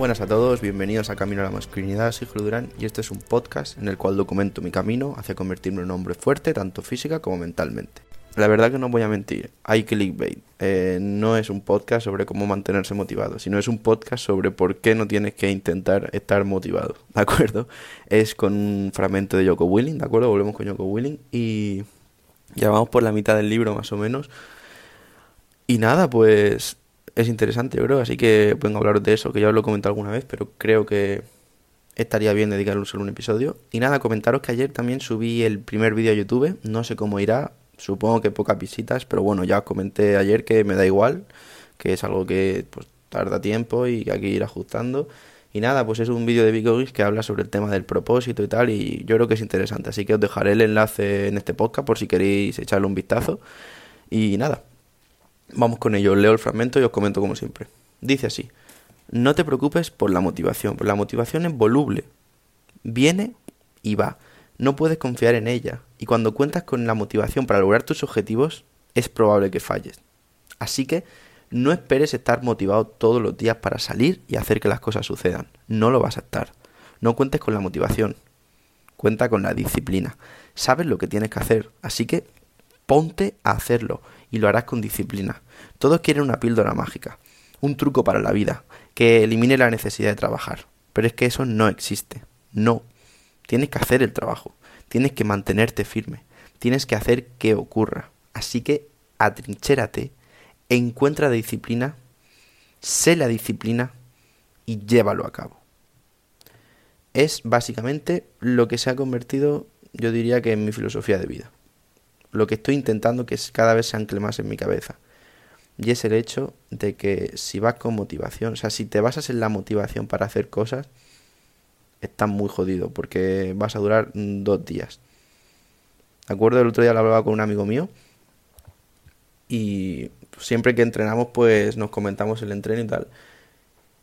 Buenas a todos, bienvenidos a Camino a la Masculinidad, soy Julio Durán y este es un podcast en el cual documento mi camino hacia convertirme en un hombre fuerte, tanto física como mentalmente. La verdad que no voy a mentir, hay clickbait. Eh, no es un podcast sobre cómo mantenerse motivado, sino es un podcast sobre por qué no tienes que intentar estar motivado, ¿de acuerdo? Es con un fragmento de Yoko Willing, ¿de acuerdo? Volvemos con Yoko Willing y ya vamos por la mitad del libro más o menos. Y nada, pues es interesante, yo creo, así que vengo a hablar de eso, que ya os lo he comentado alguna vez, pero creo que estaría bien dedicarle solo un episodio. Y nada, comentaros que ayer también subí el primer vídeo a YouTube, no sé cómo irá, supongo que pocas visitas, pero bueno, ya os comenté ayer que me da igual, que es algo que pues tarda tiempo y que hay que ir ajustando. Y nada, pues es un vídeo de Big que habla sobre el tema del propósito y tal, y yo creo que es interesante, así que os dejaré el enlace en este podcast por si queréis echarle un vistazo. Y nada, Vamos con ello, leo el fragmento y os comento como siempre. Dice así, no te preocupes por la motivación, la motivación es voluble, viene y va, no puedes confiar en ella, y cuando cuentas con la motivación para lograr tus objetivos, es probable que falles. Así que no esperes estar motivado todos los días para salir y hacer que las cosas sucedan, no lo vas a estar. No cuentes con la motivación, cuenta con la disciplina. Sabes lo que tienes que hacer, así que ponte a hacerlo y lo harás con disciplina. Todos quieren una píldora mágica, un truco para la vida, que elimine la necesidad de trabajar. Pero es que eso no existe. No. Tienes que hacer el trabajo. Tienes que mantenerte firme. Tienes que hacer que ocurra. Así que atrinchérate, encuentra disciplina, sé la disciplina y llévalo a cabo. Es básicamente lo que se ha convertido, yo diría que en mi filosofía de vida lo que estoy intentando que cada vez se ancle más en mi cabeza. Y es el hecho de que si vas con motivación, o sea, si te basas en la motivación para hacer cosas, estás muy jodido porque vas a durar dos días. ¿De acuerdo? El otro día lo hablaba con un amigo mío y siempre que entrenamos pues nos comentamos el entreno y tal.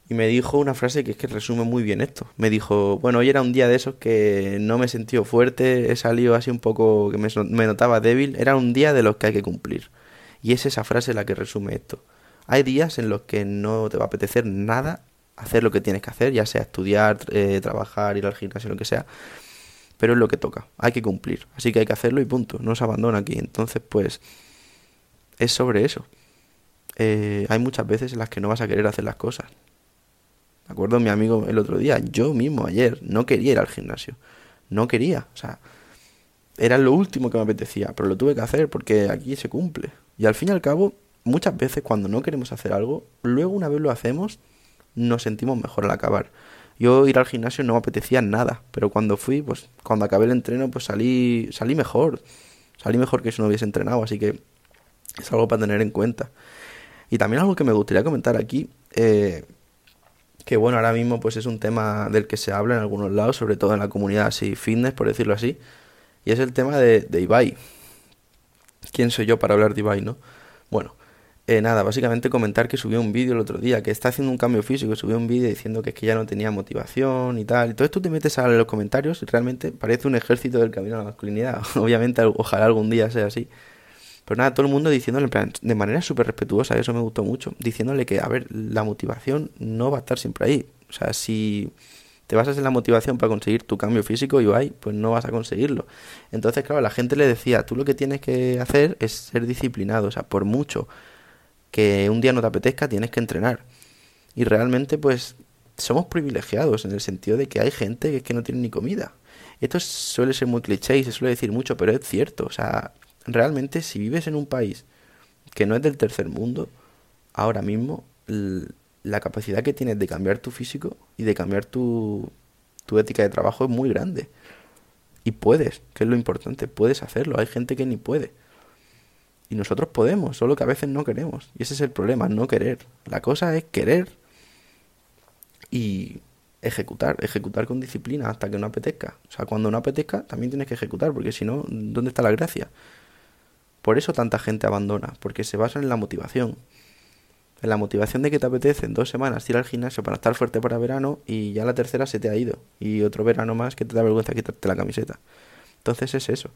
Y me dijo una frase que es que resume muy bien esto. Me dijo, bueno, hoy era un día de esos que no me he sentido fuerte, he salido así un poco, que me, notaba débil. Era un día de los que hay que cumplir. Y es esa frase la que resume esto. Hay días en los que no te va a apetecer nada hacer lo que tienes que hacer, ya sea estudiar, eh, trabajar, ir al gimnasio, lo que sea. Pero es lo que toca, hay que cumplir. Así que hay que hacerlo y punto, no se abandona aquí. Entonces, pues, es sobre eso. Eh, hay muchas veces en las que no vas a querer hacer las cosas ¿De acuerdo? Mi amigo el otro día, yo mismo ayer, no quería ir al gimnasio. No quería. O sea, era lo último que me apetecía, pero lo tuve que hacer porque aquí se cumple. Y al fin y al cabo, muchas veces cuando no queremos hacer algo, luego una vez lo hacemos, nos sentimos mejor al acabar. Yo ir al gimnasio no me apetecía nada, pero cuando fui, pues cuando acabé el entreno, pues salí, salí mejor. Salí mejor que si no hubiese entrenado, así que es algo para tener en cuenta. Y también algo que me gustaría comentar aquí, eh, que bueno, ahora mismo pues es un tema del que se habla en algunos lados, sobre todo en la comunidad así fitness, por decirlo así, y es el tema de, de Ibai. ¿Quién soy yo para hablar de Ibai, no? Bueno, eh, nada, básicamente comentar que subió un vídeo el otro día, que está haciendo un cambio físico, subió un vídeo diciendo que es que ya no tenía motivación y tal. Y todo esto te metes a los comentarios y realmente parece un ejército del camino a la masculinidad. Obviamente, ojalá algún día sea así. Pero nada, todo el mundo diciéndole, de manera súper respetuosa, eso me gustó mucho, diciéndole que, a ver, la motivación no va a estar siempre ahí. O sea, si te basas en la motivación para conseguir tu cambio físico, y pues no vas a conseguirlo. Entonces, claro, la gente le decía, tú lo que tienes que hacer es ser disciplinado, o sea, por mucho que un día no te apetezca, tienes que entrenar. Y realmente, pues, somos privilegiados en el sentido de que hay gente que, que no tiene ni comida. Esto suele ser muy cliché y se suele decir mucho, pero es cierto. O sea, realmente si vives en un país que no es del tercer mundo, ahora mismo la capacidad que tienes de cambiar tu físico y de cambiar tu, tu ética de trabajo es muy grande. Y puedes, que es lo importante, puedes hacerlo. Hay gente que ni puede. Y nosotros podemos, solo que a veces no queremos. Y ese es el problema, no querer. La cosa es querer y ejecutar, ejecutar con disciplina hasta que no apetezca. O sea, cuando no apetezca, también tienes que ejecutar, porque si no, ¿dónde está la gracia? Por eso tanta gente abandona, porque se basa en la motivación. En la motivación de que te apetece en dos semanas ir al gimnasio para estar fuerte para verano y ya la tercera se te ha ido. Y otro verano más que te da vergüenza quitarte la camiseta. Entonces es eso.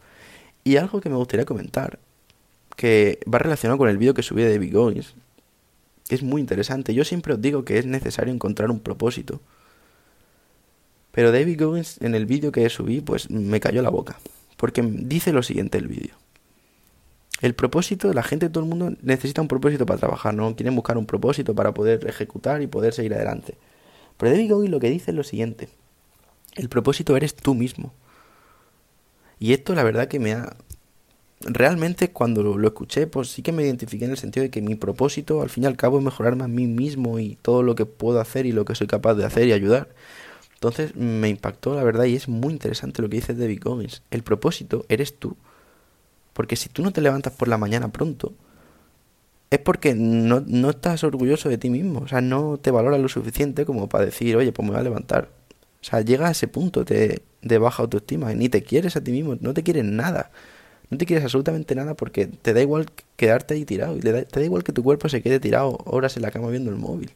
Y algo que me gustaría comentar, que va relacionado con el vídeo que subí de Big es muy interesante. Yo siempre os digo que es necesario encontrar un propósito. Pero David Goggins en el vídeo que subí, pues me cayó la boca. Porque dice lo siguiente el vídeo. El propósito, la gente, todo el mundo necesita un propósito para trabajar, ¿no? Quieren buscar un propósito para poder ejecutar y poder seguir adelante. Pero David Goggins lo que dice es lo siguiente. El propósito eres tú mismo. Y esto la verdad que me ha... Realmente cuando lo, escuché, pues sí que me identifiqué en el sentido de que mi propósito al fin y al cabo es mejorarme a mí mismo y todo lo que puedo hacer y lo que soy capaz de hacer y ayudar. Entonces me impactó la verdad y es muy interesante lo que dice David Goggins. El propósito eres tú. Porque si tú no te levantas por la mañana pronto, es porque no, no estás orgulloso de ti mismo. O sea, no te valoras lo suficiente como para decir, oye, pues me voy a levantar. O sea, llega a ese punto de, de baja autoestima. Ni te quieres a ti mismo, no te quieres nada. No te quieres absolutamente nada porque te da igual quedarte ahí tirado. Y te da igual que tu cuerpo se quede tirado horas en la cama viendo el móvil.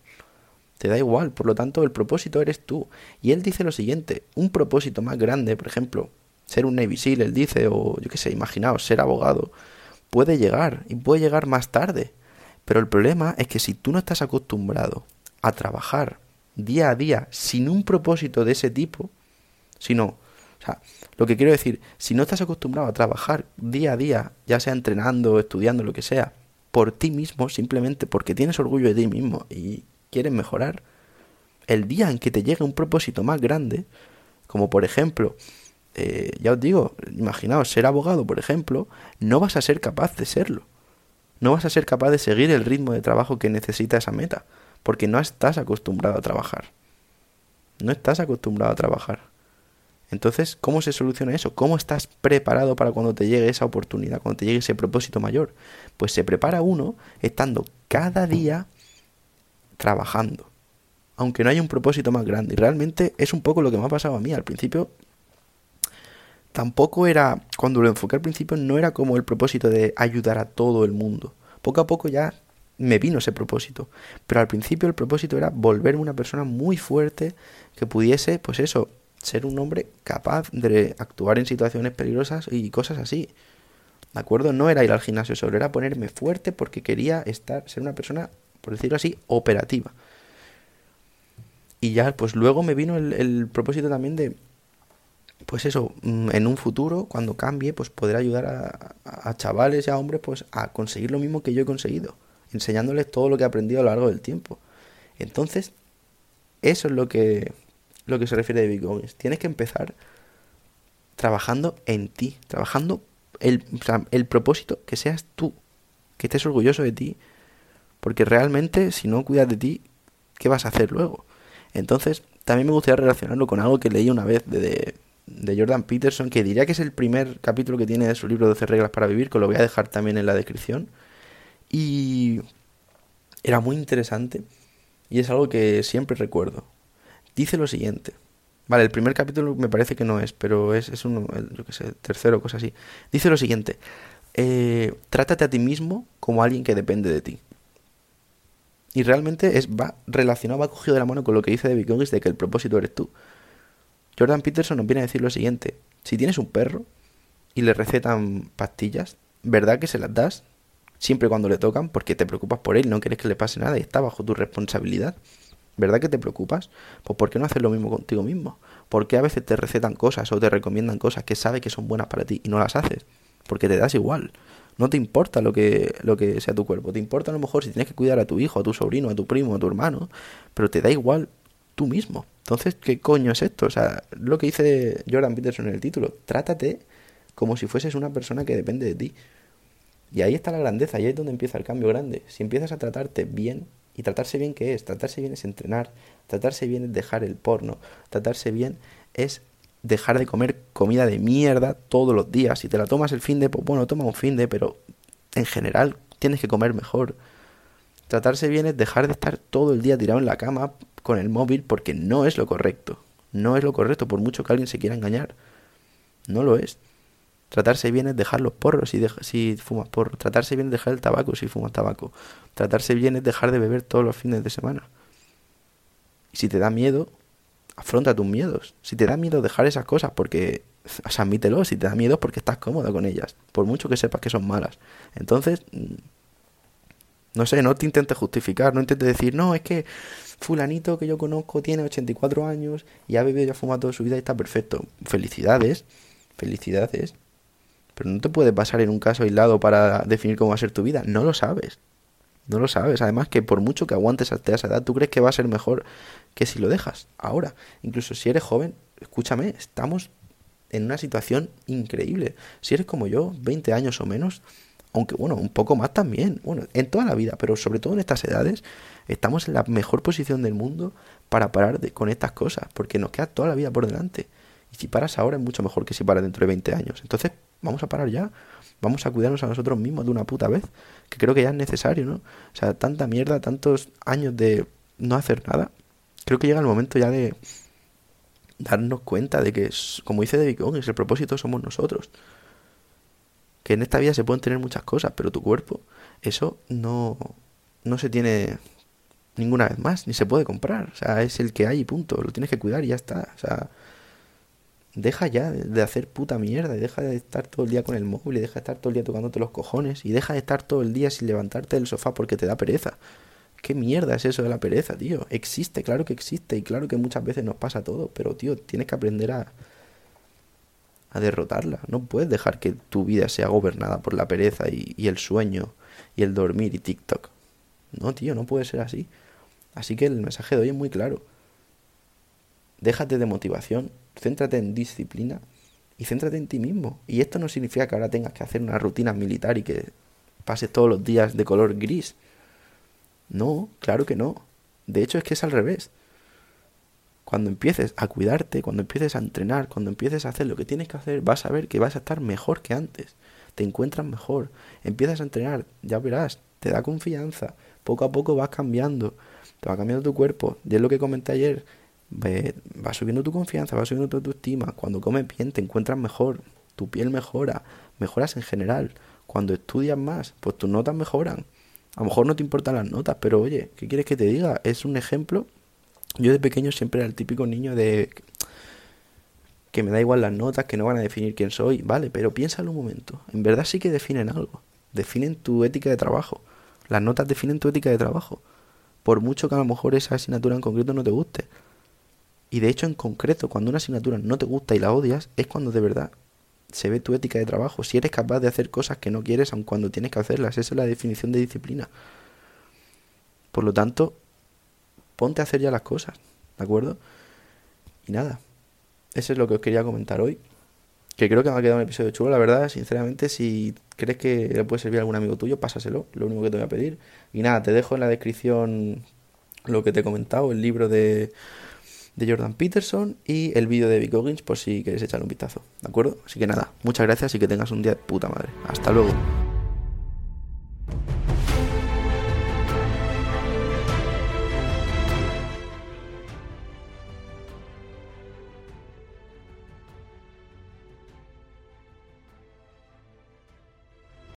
Te da igual, por lo tanto el propósito eres tú. Y él dice lo siguiente, un propósito más grande, por ejemplo, ser un Navy SEAL, él dice, o yo qué sé, imaginaos, ser abogado, puede llegar y puede llegar más tarde. Pero el problema es que si tú no estás acostumbrado a trabajar día a día sin un propósito de ese tipo, sino, o sea, lo que quiero decir, si no estás acostumbrado a trabajar día a día, ya sea entrenando, estudiando, lo que sea, por ti mismo, simplemente porque tienes orgullo de ti mismo y quieres mejorar, el día en que te llegue un propósito más grande, como por ejemplo, eh, ya os digo, imaginaos ser abogado, por ejemplo, no vas a ser capaz de serlo. No vas a ser capaz de seguir el ritmo de trabajo que necesita esa meta, porque no estás acostumbrado a trabajar. No estás acostumbrado a trabajar. Entonces, ¿cómo se soluciona eso? ¿Cómo estás preparado para cuando te llegue esa oportunidad, cuando te llegue ese propósito mayor? Pues se prepara uno estando cada día trabajando. Aunque no haya un propósito más grande. Y realmente es un poco lo que me ha pasado a mí. Al principio tampoco era, cuando lo enfoqué al principio, no era como el propósito de ayudar a todo el mundo. Poco a poco ya me vino ese propósito. Pero al principio el propósito era volverme una persona muy fuerte que pudiese, pues eso, ser un hombre capaz de actuar en situaciones peligrosas y cosas así. ¿De acuerdo? No era ir al gimnasio solo, era ponerme fuerte porque quería estar, ser una persona por decirlo así, operativa. Y ya, pues luego me vino el, propósito también de, pues eso, mm, en un futuro, cuando cambie, pues poder ayudar a, a, chavales y a hombres, pues a conseguir lo mismo que yo he conseguido, enseñándoles todo lo que he aprendido a lo largo del tiempo. Entonces, eso es lo que, lo que se refiere a David Goggins. Tienes que empezar trabajando en ti, trabajando el, el propósito que seas tú, que estés orgulloso de ti, porque realmente, si no cuidas de ti, ¿qué vas a hacer luego? Entonces, también me gustaría relacionarlo con algo que leí una vez de, de Jordan Peterson, que diría que es el primer capítulo que tiene de su libro 12 reglas para vivir, que lo voy a dejar también en la descripción. Y era muy interesante y es algo que siempre recuerdo. Dice lo siguiente. Vale, el primer capítulo me parece que no es, pero es, es uno, yo qué sé, tercero, cosa así. Dice lo siguiente. Eh, trátate a ti mismo como alguien que depende de ti. Y realmente es, va relacionado, va cogido de la mano con lo que dice David Goggins de que el propósito eres tú. Jordan Peterson nos viene a decir lo siguiente. Si tienes un perro y le recetan pastillas, ¿verdad que se las das? Siempre cuando le tocan, porque te preocupas por él, no quieres que le pase nada y está bajo tu responsabilidad. ¿Verdad que te preocupas? Pues ¿por qué no hacer lo mismo contigo mismo? ¿Por qué a veces te recetan cosas o te recomiendan cosas que sabes que son buenas para ti y no las haces? Porque te das igual. No te importa lo que, lo que sea tu cuerpo. Te importa a lo mejor si tienes que cuidar a tu hijo, a tu sobrino, a tu primo, a tu hermano. Pero te da igual tú mismo. Entonces, ¿qué coño es esto? O sea, lo que dice Jordan Peterson en el título. Trátate como si fueses una persona que depende de ti. Y ahí está la grandeza, y ahí es donde empieza el cambio grande. Si empiezas a tratarte bien, y tratarse bien, ¿qué es? Tratarse bien es entrenar, tratarse bien es dejar el porno, tratarse bien es dejar de comer comida de mierda todos los días. Si te la tomas el fin de, pues bueno, toma un fin de, pero en general tienes que comer mejor. Tratarse bien es dejar de estar todo el día tirado en la cama con el móvil porque no es lo correcto. No es lo correcto por mucho que alguien se quiera engañar. No lo es. Tratarse bien es dejar los porros si, si fumas porro. Tratarse bien es dejar el tabaco si fumas tabaco. Tratarse bien es dejar de beber todos los fines de semana. Y si te da miedo, afronta tus miedos. Si te da miedo dejar esas cosas, porque, admítelo, si te da miedo porque estás cómodo con ellas, por mucho que sepas que son malas. Entonces, mm, No sé, no te intentes justificar, no intentes decir, no, es que fulanito que yo conozco tiene 84 años y ha bebido y ha fumado toda su vida y está perfecto. Felicidades, felicidades. Pero no te puedes basar en un caso aislado para definir cómo va a ser tu vida. No lo sabes. No lo sabes. Además que por mucho que aguantes hasta esa edad, tú crees que va a ser mejor que si lo dejas ahora. Incluso si eres joven, escúchame, estamos en una situación increíble. Si eres como yo, 20 años o menos, aunque bueno, un poco más también, bueno, en toda la vida, pero sobre todo en estas edades, estamos en la mejor posición del mundo para parar de, con estas cosas, porque nos queda toda la vida por delante. Y si paras ahora es mucho mejor que si paras dentro de 20 años. Entonces, vamos a parar ya. Vamos a cuidarnos a nosotros mismos de una puta vez, que creo que ya es necesario, ¿no? O sea, tanta mierda, tantos años de no hacer nada. Creo que llega el momento ya de darnos cuenta de que, como dice David Goggins, el propósito somos nosotros. Que en esta vida se pueden tener muchas cosas, pero tu cuerpo, eso no, no se tiene ninguna vez más, ni se puede comprar. O sea, es el que hay y punto. Lo tienes que cuidar y ya está. O sea, deja ya de hacer puta mierda y deja de estar todo el día con el móvil y deja de estar todo el día tocándote los cojones y deja de estar todo el día sin levantarte del sofá porque te da pereza. ¿Qué mierda es eso de la pereza, tío? Existe, claro que existe y claro que muchas veces nos pasa todo, pero tío, tienes que aprender a a derrotarla. No puedes dejar que tu vida sea gobernada por la pereza y, el sueño y el dormir y TikTok. No, tío, no puede ser así. Así que el mensaje de hoy es muy claro. Déjate de motivación, céntrate en disciplina y céntrate en ti mismo. Y esto no significa que ahora tengas que hacer una rutina militar y que pases todos los días de color gris. No, claro que no. De hecho es que es al revés. Cuando empieces a cuidarte, cuando empieces a entrenar, cuando empieces a hacer lo que tienes que hacer, vas a ver que vas a estar mejor que antes. Te encuentras mejor. Empiezas a entrenar, ya verás, te da confianza. Poco a poco vas cambiando. Te va cambiando tu cuerpo. Y es lo que comenté ayer. Va subiendo tu confianza, va subiendo tu autoestima. Cuando comes bien, te encuentras mejor. Tu piel mejora. Mejoras en general. Cuando estudias más, pues tus notas mejoran. A lo mejor no te importan las notas, pero oye, ¿qué quieres que te diga? Es un ejemplo. Yo de pequeño siempre era el típico niño de que me da igual las notas, que no van a definir quién soy, vale, pero piénsalo un momento. En verdad sí que definen algo. Definen tu ética de trabajo. Las notas definen tu ética de trabajo. Por mucho que a lo mejor esa asignatura en concreto no te guste. Y de hecho, en concreto, cuando una asignatura no te gusta y la odias, es cuando de verdad se ve tu ética de trabajo. Si eres capaz de hacer cosas que no quieres, aun cuando tienes que hacerlas. Esa es la definición de disciplina. Por lo tanto, ponte a hacer ya las cosas. ¿De acuerdo? Y nada. Eso es lo que os quería comentar hoy. Que creo que me ha quedado un episodio chulo, la verdad. Sinceramente, si crees que le puede servir a algún amigo tuyo, pásaselo. Lo único que te voy a pedir. Y nada, te dejo en la descripción lo que te he comentado, el libro de de Jordan Peterson y el vídeo de Vic Goggins por si queréis echar un vistazo, ¿de acuerdo? Así que nada, muchas gracias y que tengas un día de puta madre. Hasta luego.